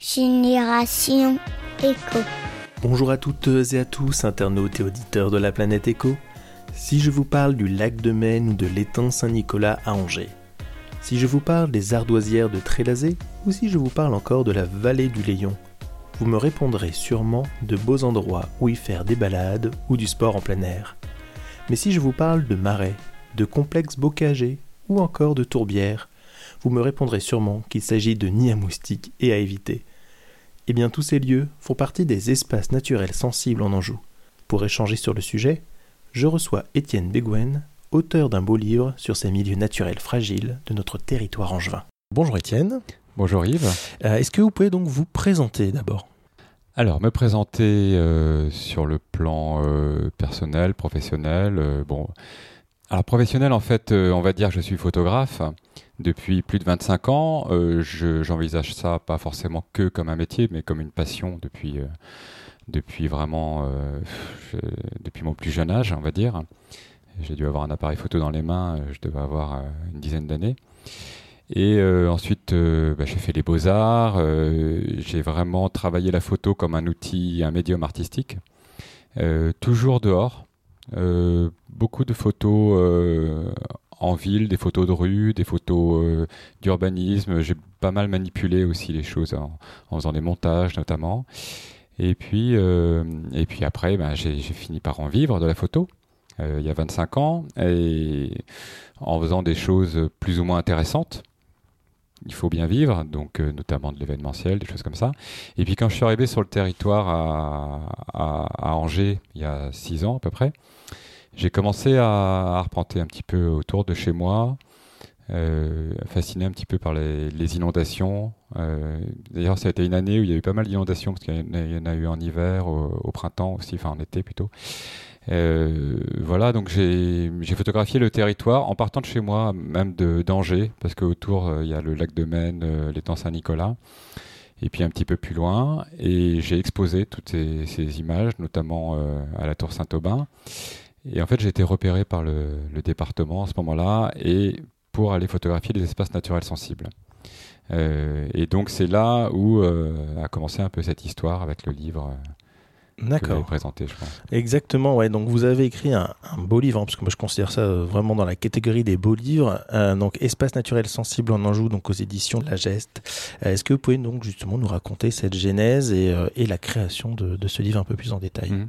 Génération Éco. Bonjour à toutes et à tous, internautes et auditeurs de la planète Éco. Si je vous parle du lac de Maine ou de l'étang Saint-Nicolas à Angers, si je vous parle des ardoisières de Trélazé ou si je vous parle encore de la vallée du Léon, vous me répondrez sûrement de beaux endroits où y faire des balades ou du sport en plein air. Mais si je vous parle de marais, de complexes bocagers ou encore de tourbières, vous me répondrez sûrement qu'il s'agit de nids à moustiques et à éviter. Eh bien, tous ces lieux font partie des espaces naturels sensibles en Anjou. Pour échanger sur le sujet, je reçois Étienne Bégouen, auteur d'un beau livre sur ces milieux naturels fragiles de notre territoire angevin. Bonjour Étienne. Bonjour Yves. Euh, Est-ce que vous pouvez donc vous présenter d'abord? Alors, me présenter euh, sur le plan euh, personnel, professionnel. euh, bon, alors professionnel, en fait, euh, on va dire, je suis photographe depuis plus de 25 ans. Euh, je- J'envisage ça pas forcément que comme un métier, mais comme une passion depuis, euh, depuis vraiment, euh, depuis mon plus jeune âge, on va dire. J'ai dû avoir un appareil photo dans les mains, je devais avoir une dizaine d'années. Et ensuite, bah, j'ai fait les beaux-arts. j'ai vraiment travaillé la photo comme un outil, un médium artistique. Toujours dehors. Beaucoup de photos en ville, des photos de rue, des photos euh, d'urbanisme. J'ai pas mal manipulé aussi les choses en, faisant des montages notamment. Et puis, euh, et puis après, ben, j'ai fini par en vivre de la photo euh, il y a 25 ans et en faisant des choses plus ou moins intéressantes il faut bien vivre, donc notamment de l'événementiel, des choses comme ça. Et puis quand je suis arrivé sur le territoire à, à- Angers, il y a six ans à peu près, j'ai commencé à, arpenter un petit peu autour de chez moi, euh, fasciné un petit peu par les, inondations. Euh, D'ailleurs, ça a été une année où il y a eu pas mal d'inondations, parce qu'il y en a- eu en hiver, au, printemps aussi, enfin en été plutôt. Euh, voilà, donc j'ai photographié le territoire en partant de chez moi, même d'Angers, parce qu'autour euh, il y a le lac de Maine, euh, l'étang Saint-Nicolas, et puis un petit peu plus loin. Et j'ai exposé toutes ces, images, notamment à la tour Saint-Aubin. Et en fait, j'ai été repéré par le, le département à ce moment-là, et pour aller photographier des espaces naturels sensibles. Euh, et donc c'est là où euh, a commencé un peu cette histoire avec le livre euh, que D'accord. présenté, je pense. Exactement, ouais. Donc vous avez écrit un, un beau livre, hein, parce que moi je considère ça euh, vraiment dans la catégorie des beaux livres. Euh, donc Espace naturel sensible en Anjou, donc aux éditions de La Geste. Euh, Est-ce que vous pouvez donc justement nous raconter cette genèse et, et la création de, de ce livre un peu plus en détail? Mhm.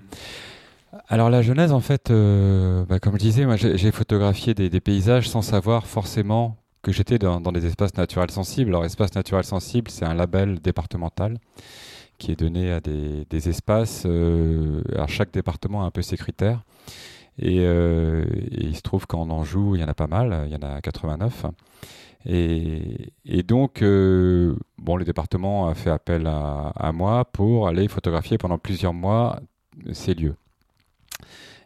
Alors la genèse, en fait, euh, bah, comme je disais, moi j'ai photographié des, paysages sans savoir forcément que j'étais dans, des espaces naturels sensibles. Alors espace naturel sensible, c'est un label départemental qui est donné à des, espaces. euh, alors chaque département a un peu ses critères. Et, euh, et il se trouve qu'en Anjou, il y en a pas mal, il y en a 89. Et, et donc, euh, bon, le département a fait appel à moi pour aller photographier pendant plusieurs mois ces lieux.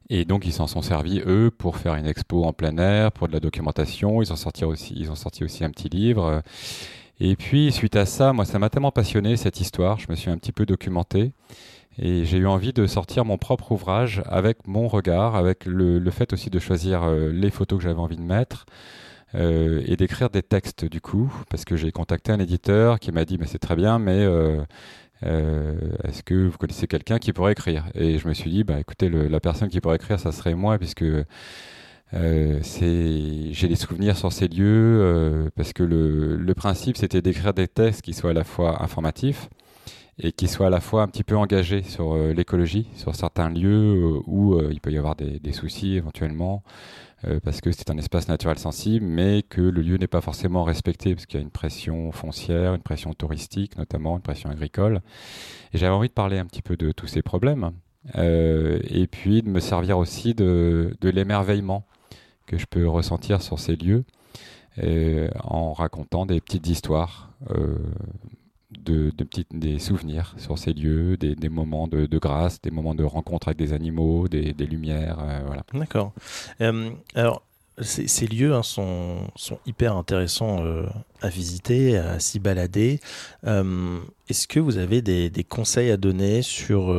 Et donc, ils s'en sont servis, eux, pour faire une expo en plein air, pour de la documentation. Ils ont sorti aussi, ils aussi un petit livre. Et puis, suite à ça, moi, ça m'a tellement passionné, cette histoire. Je me suis un petit peu documenté. Et j'ai eu envie de sortir mon propre ouvrage avec mon regard, avec le, le fait aussi de choisir euh, les photos que j'avais envie de mettre. euh, et d'écrire des textes du coup, parce que j'ai contacté un éditeur qui m'a dit mais c'est très bien, mais euh, euh, est-ce que vous connaissez quelqu'un qui pourrait écrire? Et je me suis dit bah écoutez la personne qui pourrait écrire ça serait moi puisque euh, j'ai des souvenirs sur ces lieux euh, parce que le, le principe c'était d'écrire des textes qui soient à la fois informatifs et qui soient à la fois un petit peu engagés sur l'écologie, sur certains lieux où il peut y avoir des, des soucis éventuellement, euh, parce que c'est un espace naturel sensible, mais que le lieu n'est pas forcément respecté, parce qu'il y a une pression foncière, une pression touristique notamment, une pression agricole. Et j'avais envie de parler un petit peu de tous ces problèmes, euh, et puis de me servir aussi de, l'émerveillement que je peux ressentir sur ces lieux, euh, en racontant des petites histoires. De, petites, des souvenirs sur ces lieux, des, des moments de, grâce, des moments de rencontre avec des animaux, des, des lumières, euh, voilà. D'accord. Euh, alors, ces, lieux hein, sont, sont hyper intéressants euh, à visiter, à s'y balader. Est-ce que vous avez des, des conseils à donner sur,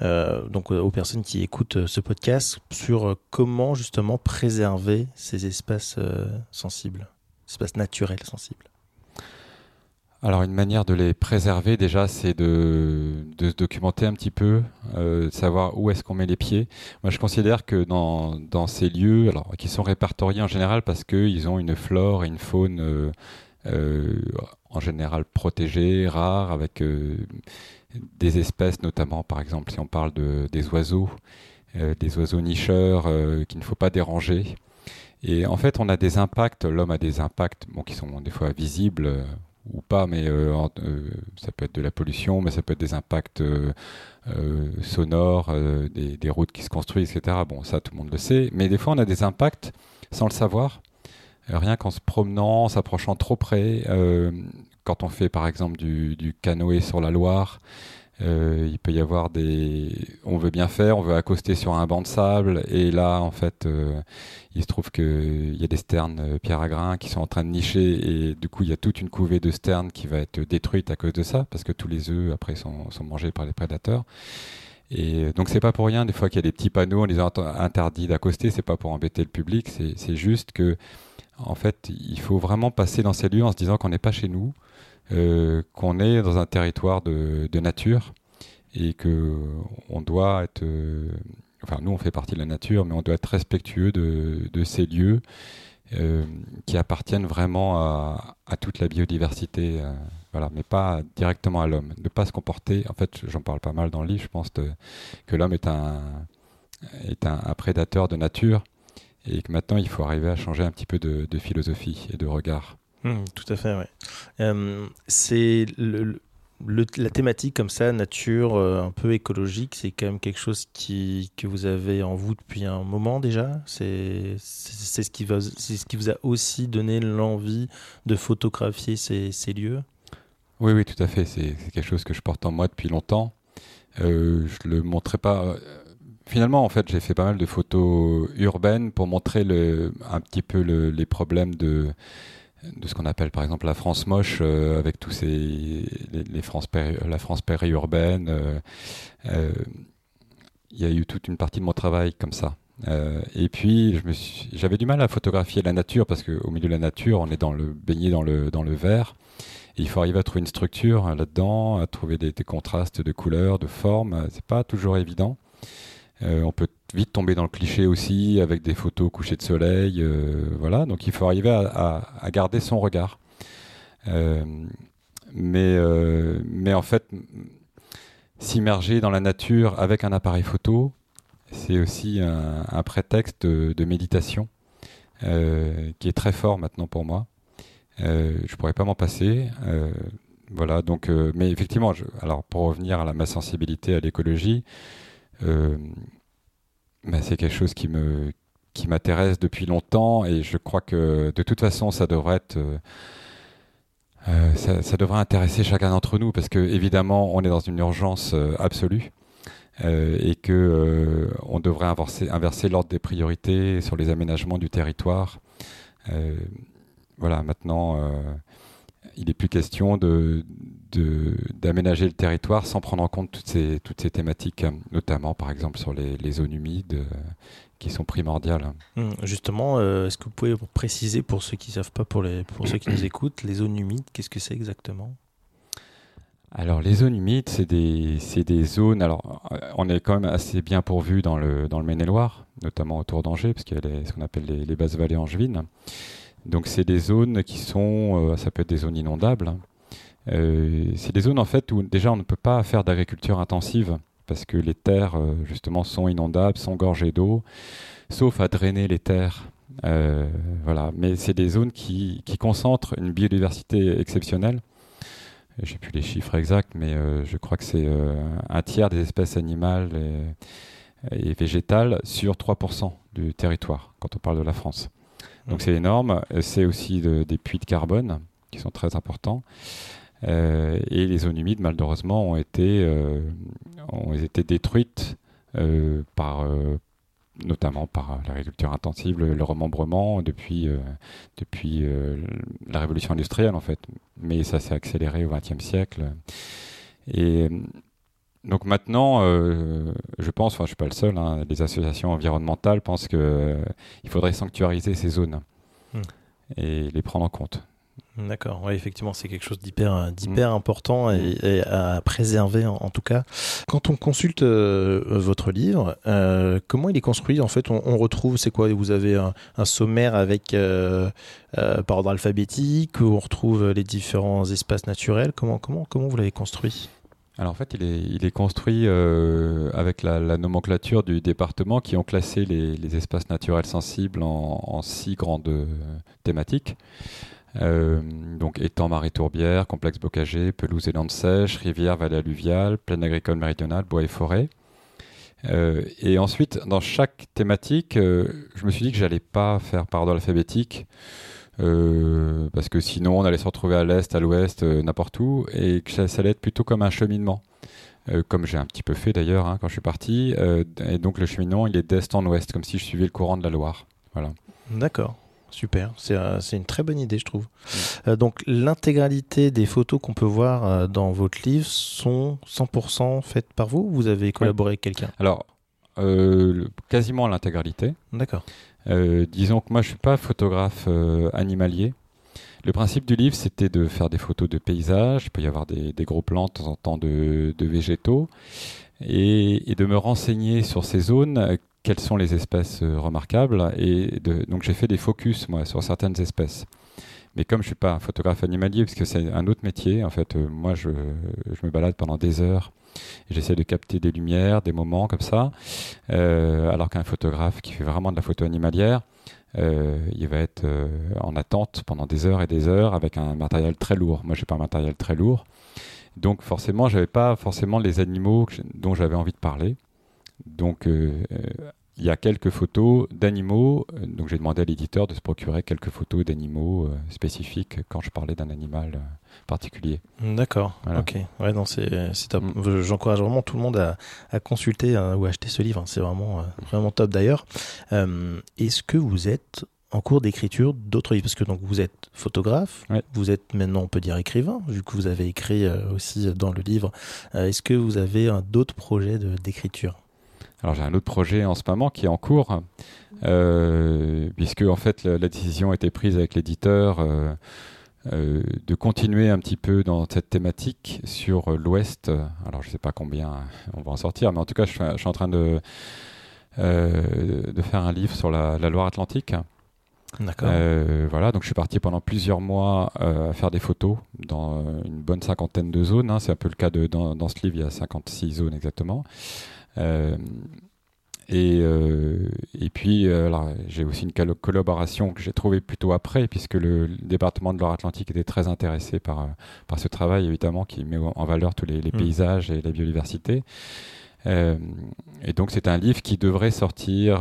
donc aux personnes qui écoutent ce podcast, sur comment justement préserver ces espaces sensibles, espaces naturels sensibles? Alors une manière de les préserver déjà, c'est de, de, se documenter un petit peu, euh, savoir où est-ce qu'on met les pieds. Moi, je considère que dans, ces lieux, alors qui sont répertoriés en général parce qu'ils ont une flore et une faune euh, euh, en général protégées, rares, avec des espèces, notamment par exemple si on parle de, des oiseaux, des oiseaux nicheurs qu'il ne faut pas déranger. Et en fait, on a des impacts, l'homme a des impacts bon, qui sont des fois visibles ou pas, mais euh, euh, ça peut être de la pollution, mais ça peut être des impacts euh, sonores, des, routes qui se construisent, etc. Bon, ça, tout le monde le sait. Mais des fois, on a des impacts sans le savoir, rien qu'en se promenant, en s'approchant trop près. quand on fait, par exemple, du, du canoë sur la Loire, euh, il peut y avoir des. On veut bien faire, on veut accoster sur un banc de sable, et là, en fait, euh, il se trouve qu'il y a des sternes euh, pierre à grains qui sont en train de nicher, et du coup, il y a toute une couvée de sternes qui va être détruite à cause de ça, parce que tous les œufs, après, sont, mangés par les prédateurs. Et donc, c'est pas pour rien, des fois, qu'il y a des petits panneaux en disant interdit d'accoster, c'est pas pour embêter le public, c'est juste que, en fait, il faut vraiment passer dans ces lieux en se disant qu'on n'est pas chez nous qu'on est dans un territoire de, nature et que on doit être, euh, enfin nous on fait partie de la nature, mais on doit être respectueux de, ces lieux euh, qui appartiennent vraiment à, toute la biodiversité, voilà, mais pas directement à l'homme. Ne pas se comporter, en fait, j'en parle pas mal dans le livre, je pense que l'homme est un est un, prédateur de nature et que maintenant il faut arriver à changer un petit peu de philosophie et de regard. Mmh, tout à fait, oui. Euh, c'est la thématique comme ça, nature, euh, un peu écologique, c'est quand même quelque chose qui, que vous avez en vous depuis un moment déjà? C'est ce, qui ce qui vous a aussi donné l'envie de photographier ces, ces, lieux? Oui, oui, tout à fait. C'est quelque chose que je porte en moi depuis longtemps. Euh, je le montrais pas. Finalement, en fait, j'ai fait pas mal de photos urbaines pour montrer le, un petit peu le, les problèmes de de ce qu'on appelle par exemple la France moche euh, avec tous ces les, France la France périurbaine euh, euh, il y a eu toute une partie de mon travail comme ça. Et puis j'avais du mal à photographier la nature parce qu'au milieu de la nature on est dans le baigné dans le dans le vert. Il faut arriver à trouver une structure là-dedans à trouver des, des, contrastes de couleurs de formes. C'est pas toujours évident. On peut vite tomber dans le cliché aussi avec des photos couchées de soleil. Euh, voilà, donc il faut arriver à, garder son regard. Euh, mais, euh, mais en fait, s'immerger dans la nature avec un appareil photo, c'est aussi un, prétexte de, méditation qui est très fort maintenant pour moi. je pourrais pas m'en passer. voilà, donc, mais effectivement, alors pour revenir à la, ma sensibilité à l'écologie, c'est quelque chose qui me qui m'intéresse depuis longtemps et je crois que de toute façon ça devrait être euh, euh, ça, devrait intéresser chacun d'entre nous parce que évidemment on est dans une urgence euh, absolue et que on devrait inverser, inverser l'ordre des priorités sur les aménagements du territoire. voilà, maintenant il n'est plus question de, d'aménager le territoire sans prendre en compte toutes ces, toutes ces thématiques, notamment par exemple sur les, les zones humides euh, qui sont primordiales. Hum, justement, euh, est-ce que vous pouvez préciser pour ceux qui ne savent pas, pour, les, pour ceux qui nous écoutent, les zones humides, qu'est-ce que c'est exactement? Alors les zones humides, c'est des, des, zones. Alors euh, on est quand même assez bien pourvu dans le, dans le Maine-et-Loire, notamment autour d'Angers, parce qu'il y a ce qu'on appelle les, les basses vallées angevines. Donc c'est des zones qui sont, euh, ça peut être des zones inondables. Hein. Euh, c'est des zones en fait où déjà on ne peut pas faire d'agriculture intensive parce que les terres euh, justement sont inondables, sont gorgées d'eau, sauf à drainer les terres. voilà, mais c'est des zones qui, concentrent une biodiversité exceptionnelle. Je n'ai plus les chiffres exacts, mais je crois que c'est un tiers des espèces animales et, et végétales sur 3% du territoire quand on parle de la France. Donc c'est énorme. C'est aussi des puits de carbone qui sont très importants. Euh, et les zones humides, malheureusement, ont été, euh, ont été détruites euh, par, notamment par l'agriculture intensive, le, remembrement depuis, depuis la révolution industrielle, en fait. Mais ça s'est accéléré au XXe siècle. Et donc maintenant, euh, je pense, enfin je suis pas le seul, hein, les associations environnementales pensent qu'il euh, faudrait sanctuariser ces zones hmm. et les prendre en compte. D'accord, oui, effectivement, c'est quelque chose d'hyper, d'hyper important et, à préserver en, tout cas. Quand on consulte euh, votre livre, euh, comment il est construit En fait, on, retrouve, c'est quoi? Vous avez un, sommaire avec euh, par ordre alphabétique, où on retrouve les différents espaces naturels. Comment, comment, comment vous l'avez construit? Alors en fait, il est, construit avec la, nomenclature du département qui ont classé les, espaces naturels sensibles en, six grandes thématiques. Euh, donc étang, marais, tourbière, complexe bocagé, pelouse et landes sèches, rivière, vallée alluviale, plaine agricole méridionale, bois et forêt. Euh, et ensuite, dans chaque thématique, euh, je me suis dit que j'allais pas faire par ordre alphabétique. Parce que sinon on allait se retrouver à l'est, à l'ouest, n'importe où, et que ça, allait être plutôt comme un cheminement, comme j'ai un petit peu fait d'ailleurs hein, quand je suis parti. et donc le cheminement, il est d'est en ouest, comme si je suivais le courant de la Loire. Voilà. D'accord. Super, euh, c'est une très bonne idée, je trouve. Euh, donc, l'intégralité des photos qu'on peut voir euh, dans votre livre sont 100% faites par vous ou vous avez collaboré avec quelqu'un? Alors, quasiment l'intégralité. D'accord. disons que moi, je suis pas photographe animalier. Le principe du livre, c'était de faire des photos de paysages. Il peut y avoir des, gros plans de temps en temps de, végétaux. Et, et, de me renseigner sur ces zones quelles sont les espèces euh, remarquables. Et donc j'ai fait des focus moi sur certaines espèces. Mais comme je suis pas un photographe animalier, parce que c'est un autre métier, en fait, euh, moi je, me balade pendant des heures. J'essaie de capter des lumières, des moments comme ça. Euh, alors qu'un photographe qui fait vraiment de la photo animalière, il va être en attente pendant des heures et des heures avec un matériel très lourd. Moi, j'ai pas un matériel très lourd. Donc forcément, j'avais pas forcément les animaux dont j'avais envie de parler. Donc, euh, euh, il y a quelques photos d'animaux. Euh, donc, j'ai demandé à l'éditeur de se procurer quelques photos d'animaux spécifiques quand je parlais d'un animal particulier. D'accord. Ok. Ouais, non, c'est top. Mm. J'encourage vraiment tout le monde à, à consulter ou à acheter ce livre. C'est vraiment, vraiment top d'ailleurs. Est-ce que vous êtes en cours d'écriture d'autres livres? Parce que donc vous êtes photographe, vous êtes maintenant on peut dire écrivain, vu que vous avez écrit aussi dans le livre. Est-ce que vous avez d'autres projets d'écriture? Alors j'ai un autre projet en ce moment qui est en cours, euh, puisque en fait la, décision a été prise avec l'éditeur euh, euh, de continuer un petit peu dans cette thématique sur l'Ouest. Alors je ne sais pas combien on va en sortir, mais en tout cas je, suis en train de, de faire un livre sur la, Loire-Atlantique. D'accord. voilà, donc je suis parti pendant plusieurs mois à faire des photos dans une bonne cinquantaine de zones. Hein. C'est un peu le cas de dans, dans, ce livre, il y a 56 zones exactement. Euh, et, euh, et puis, euh, j'ai aussi une collaboration que j'ai trouvée plutôt après, puisque le, département de Loire-Atlantique était très intéressé par, par ce travail, évidemment, qui met en valeur tous les, mm. paysages et la biodiversité. et donc, c'est un livre qui devrait sortir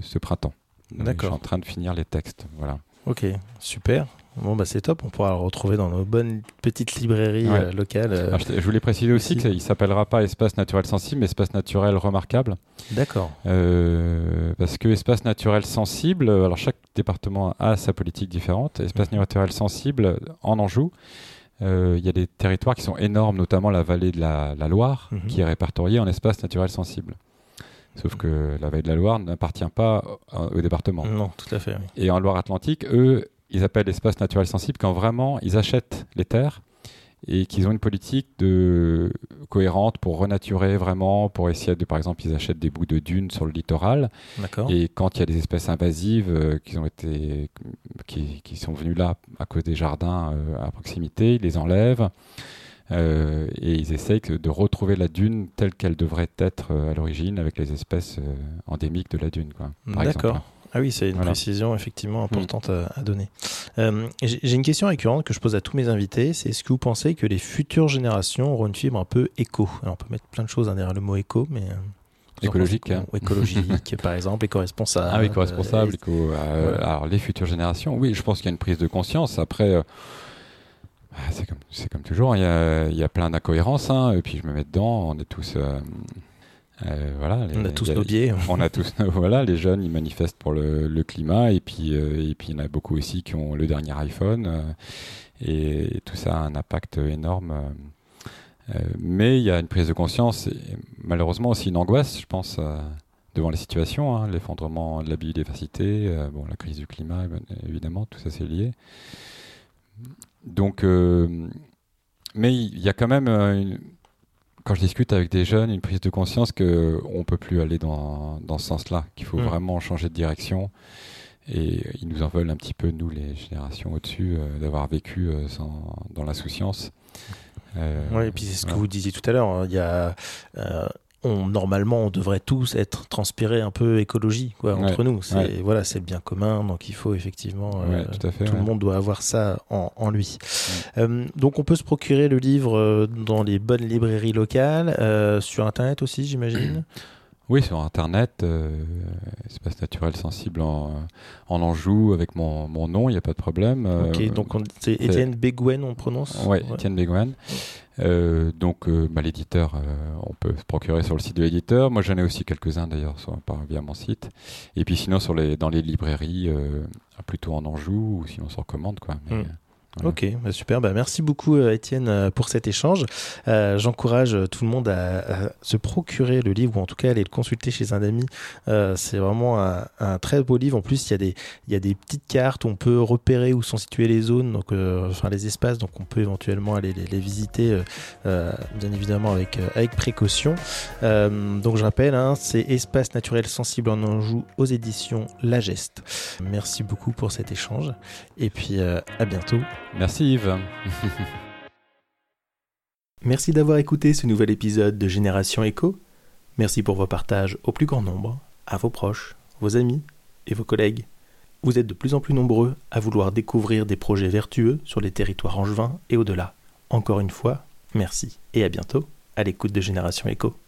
ce printemps. D'accord. Je suis en train de finir les textes. Voilà. Ok, super. Bon, bah c'est top, on pourra le retrouver dans nos bonnes petites librairies euh, locales. Euh, je, voulais préciser aussi qu'il ne s'appellera pas Espace naturel sensible, mais Espace naturel remarquable. D'accord. Euh, parce que Espace naturel sensible, alors chaque département a sa politique différente. Espace mhm. naturel sensible, en Anjou, il y a des territoires qui sont énormes, notamment la vallée de la, Loire, mhm. qui est répertoriée en espace naturel sensible. Sauf que la vallée de la Loire n'appartient pas au, département. Non, tout à fait. Et en Loire-Atlantique, eux, ils appellent espace naturel sensible quand vraiment ils achètent les terres et qu'ils ont une politique de cohérente pour renaturer vraiment, pour essayer de, par exemple, ils achètent des bouts de dunes sur le littoral. Et quand il y a des espèces invasives euh, qui ont été, qui, qui, sont venues là à cause des jardins euh, à proximité, ils les enlèvent. Euh, et ils essayent de retrouver la dune telle qu'elle devrait être à l'origine avec les espèces endémiques de la dune. D'accord. Ah oui, c'est une précision effectivement mm. importante à, donner. Euh, j'ai une question récurrente que je pose à tous mes invités, c'est est-ce que vous pensez que les futures générations auront une fibre un peu éco? Alors on peut mettre plein de choses derrière le mot éco, mais... Euh, écologique. Hein. Écologique, par exemple, éco-responsable. Ah, éco-responsable. Euh, alors, les futures générations, oui, je pense qu'il y a une prise de conscience. Après, c'est comme, comme, toujours, il y a, il y a plein d'incohérences, hein, et puis je me mets dedans, on est tous euh, voilà, on a tous nos biais. On a tous, voilà, les jeunes ils manifestent pour le, climat et puis euh, et puis il y en a beaucoup aussi qui ont le dernier iPhone euh, et, tout ça a un impact énorme. mais il y a une prise de conscience et malheureusement aussi une angoisse, je pense, devant la situation, hein, l'effondrement de la biodiversité, bon la crise du climat évidemment, tout ça c'est lié. Donc, mais il y a quand même, quand je discute avec des jeunes, une prise de conscience qu'on ne peut plus aller dans, dans ce sens-là, qu'il faut mm. vraiment changer de direction. Et ils nous en veulent un petit peu, nous, les générations au-dessus, d'avoir vécu dans l'insouciance. Euh, oui, et puis c'est ce que vous disiez tout à l'heure. Hein. Il y a on, normalement, on devrait tous être transpirés un peu écologie quoi, entre nous. C'est voilà, c'est le bien commun, donc il faut effectivement. Euh, tout, le monde doit avoir ça en, lui. Euh, donc on peut se procurer le livre euh, dans les bonnes librairies locales, sur internet aussi, j'imagine? Oui, sur Internet, Espace Naturel Sensible en, en Anjou, avec mon, mon nom, il n'y a pas de problème. ok, donc c'est Étienne Beguen, on prononce Oui, Étienne Beguen. Euh, donc, euh, bah, l'éditeur, euh, on peut se procurer sur le site de l'éditeur. Moi, j'en ai aussi quelques-uns d'ailleurs via mon site. Et puis, sinon, sur les, dans les librairies, plutôt en Anjou, ou sinon sur commande, quoi. Mais, Ok, bah, super. Bah, merci beaucoup euh, Étienne euh, pour cet échange. Euh, j'encourage tout le monde à, se procurer le livre ou en tout cas aller le consulter chez un ami. c'est vraiment un, très beau livre. En plus, il y, a des, petites cartes on peut repérer où sont situées les zones, donc, enfin les espaces, donc on peut éventuellement aller les, visiter, bien évidemment avec, avec précaution. donc je rappelle, hein, c'est Espace naturel sensible en Anjou aux éditions La Geste. Merci beaucoup pour cet échange et puis à bientôt. Merci Yves. Merci d'avoir écouté ce nouvel épisode de Génération Echo. Merci pour vos partages au plus grand nombre, à vos proches, vos amis et vos collègues. Vous êtes de plus en plus nombreux à vouloir découvrir des projets vertueux sur les territoires angevins et au-delà. Encore une fois, merci et à bientôt à l'écoute de Génération Echo.